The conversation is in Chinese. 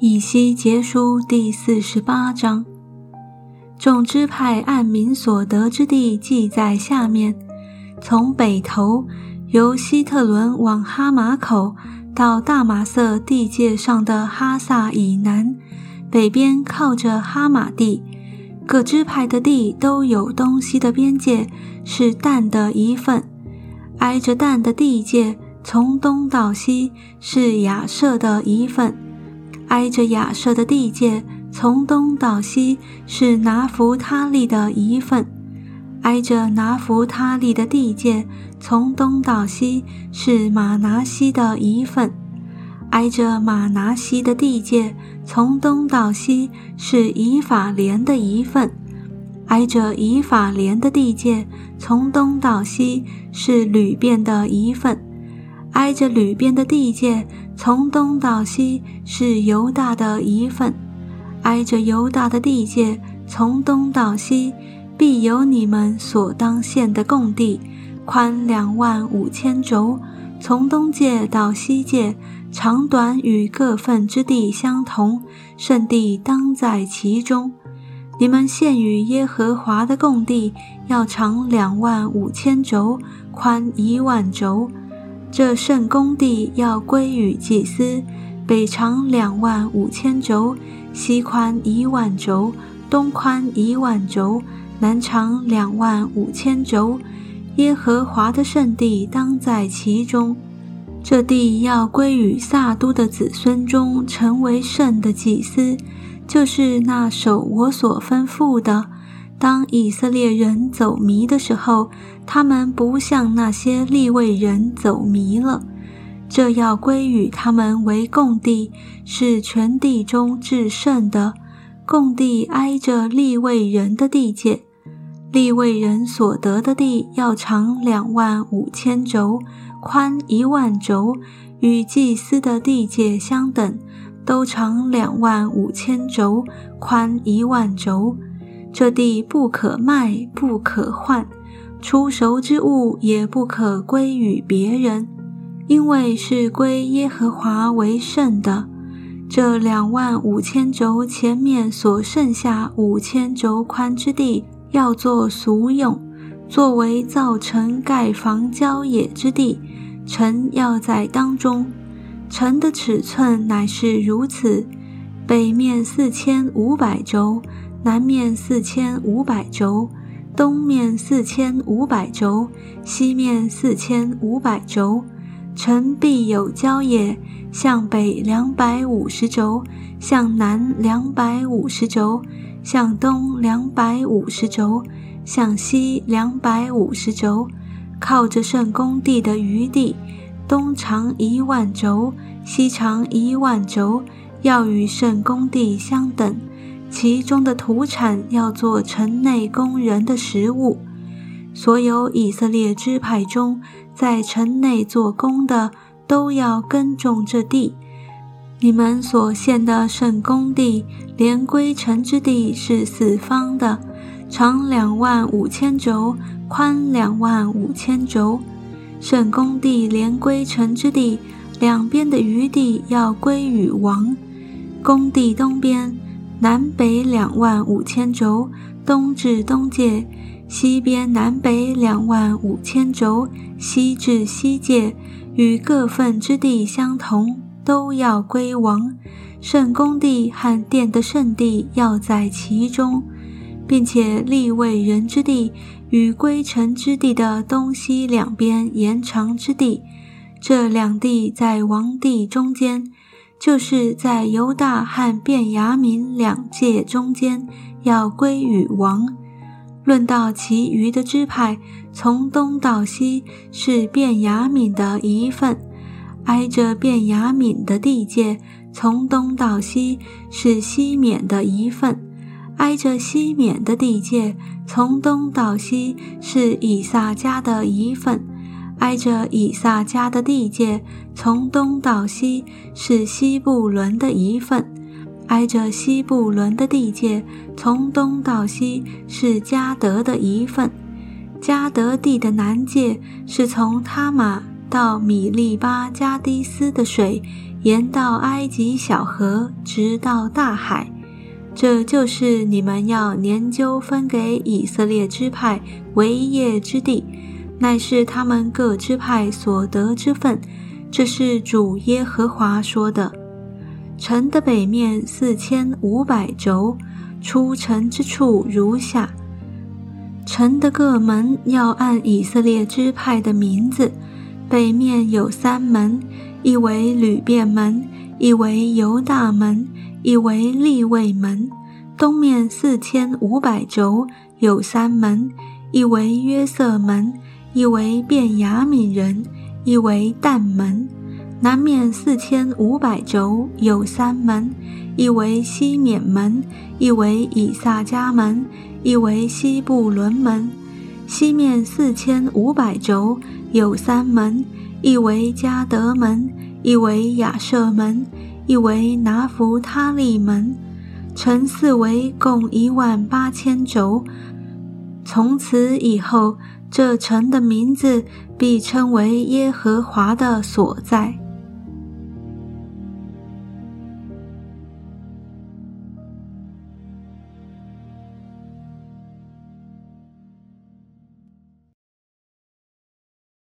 以西结书第四十八章。众支派按民所得之地记在下面：从北头由希特伦往哈马口到大马色地界上的哈萨以南，北边靠着哈马地。各支派的地都有东西的边界，是但的一份；挨着但的地界，从东到西是亚舍的一份；挨着亚舍的地界，从东到西是拿弗他利的一份；挨着拿弗他利的地界，从东到西是马拿西的一份；挨着马拿西的地界。从东到西是以法莲的一份，挨着以法莲的地界；从东到西是吕便的一份，挨着吕边的地界；从东到西是犹大的一份，挨着犹大的地界；从东到西必有你们所当献的供地，宽两万五千轴，从东界到西界。长短与各份之地相同，圣地当在其中。你们献与耶和华的供地要长两万五千轴，宽一万轴。这圣公地要归于祭司，北长两万五千轴，西宽一万轴，东宽一万轴，南长两万五千轴。耶和华的圣地当在其中。这地要归于萨都的子孙中，成为圣的祭司，就是那守我所吩咐的。当以色列人走迷的时候，他们不像那些利未人走迷了。这要归于他们为共地，是全地中至圣的。共地挨着利未人的地界，利未人所得的地要长两万五千轴。宽一万轴，与祭司的地界相等，都长两万五千轴，宽一万轴。这地不可卖，不可换，出熟之物也不可归与别人，因为是归耶和华为圣的。这两万五千轴前面所剩下五千轴宽之地，要做俗用，作为造成盖房郊野之地。城要在当中，城的尺寸乃是如此：北面四千五百轴，南面四千五百轴，东面四千五百轴，西面四千五百轴。城必有郊野，向北两百五十轴，向南两百五十轴，向东两百五十轴，向西两百五十轴。靠着圣公地的余地，东长一万轴，西长一万轴，要与圣公地相等。其中的土产要做城内工人的食物。所有以色列支派中，在城内做工的，都要耕种这地。你们所献的圣公地，连归城之地是四方的，长两万五千轴。宽两万五千轴，圣公地连归城之地，两边的余地要归与王。工地东边、南北两万五千轴，东至东界；西边、南北两万五千轴，西至西界，与各份之地相同，都要归王。圣公地和殿的圣地要在其中。并且立位人之地与归城之地的东西两边延长之地，这两地在王地中间，就是在犹大和便雅悯两界中间，要归与王。论到其余的支派，从东到西是便雅悯的一份，挨着便雅悯的地界，从东到西是西缅的一份。挨着西缅的地界，从东到西是以撒家的一份；挨着以撒家的地界，从东到西是西布伦的一份；挨着西布伦的地界，从东到西是加德的一份。加德地的南界是从他玛到米利巴加迪斯的水，沿到埃及小河，直到大海。这就是你们要研究分给以色列支派为业之地，乃是他们各支派所得之分。这是主耶和华说的。城的北面四千五百轴，出城之处如下：城的各门要按以色列支派的名字，北面有三门，一为吕便门，一为犹大门。一为立位门，东面四千五百轴有三门，一为约瑟门，一为便雅悯人，一为但门；南面四千五百轴有三门，一为西缅门，一为以萨迦门，一为西布伦门；西面四千五百轴有三门，一为加德门，一为亚舍门。一为拿弗他利门，城四围共一万八千轴。从此以后，这城的名字必称为耶和华的所在。